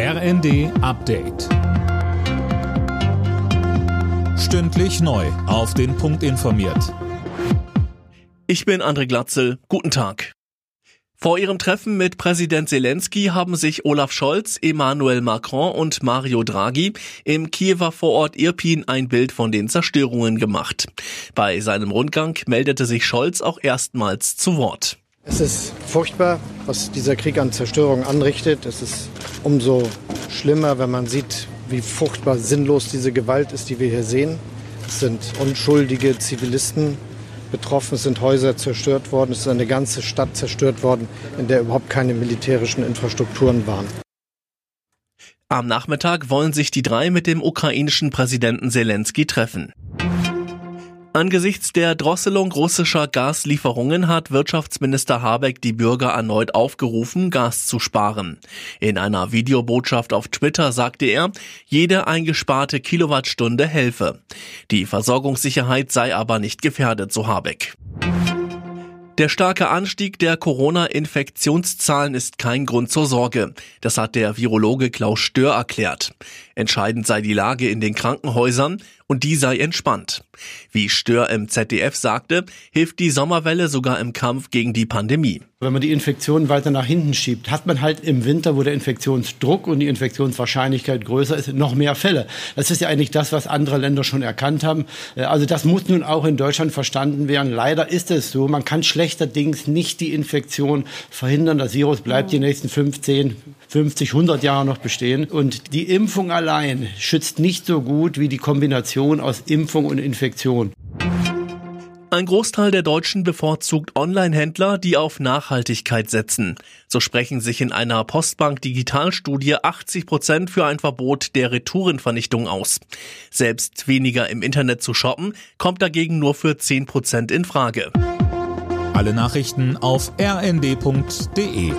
RND Update. Stündlich neu. Auf den Punkt informiert. Ich bin André Glatzel. Guten Tag. Vor ihrem Treffen mit Präsident Zelensky haben sich Olaf Scholz, Emmanuel Macron und Mario Draghi im Kiewer Vorort Irpin ein Bild von den Zerstörungen gemacht. Bei seinem Rundgang meldete sich Scholz auch erstmals zu Wort. Es ist furchtbar, was dieser Krieg an Zerstörung anrichtet. Es ist umso schlimmer, wenn man sieht, wie furchtbar sinnlos diese Gewalt ist, die wir hier sehen. Es sind unschuldige Zivilisten betroffen, es sind Häuser zerstört worden, es ist eine ganze Stadt zerstört worden, in der überhaupt keine militärischen Infrastrukturen waren. Am Nachmittag wollen sich die drei mit dem ukrainischen Präsidenten Zelensky treffen. Angesichts der Drosselung russischer Gaslieferungen hat Wirtschaftsminister Habeck die Bürger erneut aufgerufen, Gas zu sparen. In einer Videobotschaft auf Twitter sagte er, jede eingesparte Kilowattstunde helfe. Die Versorgungssicherheit sei aber nicht gefährdet, so Habeck. Der starke Anstieg der Corona-Infektionszahlen ist kein Grund zur Sorge. Das hat der Virologe Klaus Stör erklärt. Entscheidend sei die Lage in den Krankenhäusern und die sei entspannt. Wie Stör im ZDF sagte, hilft die Sommerwelle sogar im Kampf gegen die Pandemie. Wenn man die Infektion weiter nach hinten schiebt, hat man halt im Winter, wo der Infektionsdruck und die Infektionswahrscheinlichkeit größer ist, noch mehr Fälle. Das ist ja eigentlich das, was andere Länder schon erkannt haben. Äh, also das muss nun auch in Deutschland verstanden werden. Leider ist es so, man kann schlechterdings nicht die Infektion verhindern. Das Virus bleibt die nächsten 15, 50, 100 Jahre noch bestehen. Und die Impfung allein schützt nicht so gut wie die Kombination aus Impfung und Infektion. Ein Großteil der Deutschen bevorzugt Online-Händler, die auf Nachhaltigkeit setzen. So sprechen sich in einer Postbank-Digitalstudie 80 Prozent für ein Verbot der Retourenvernichtung aus. Selbst weniger im Internet zu shoppen, kommt dagegen nur für 10 Prozent in Frage. Alle Nachrichten auf rnd.de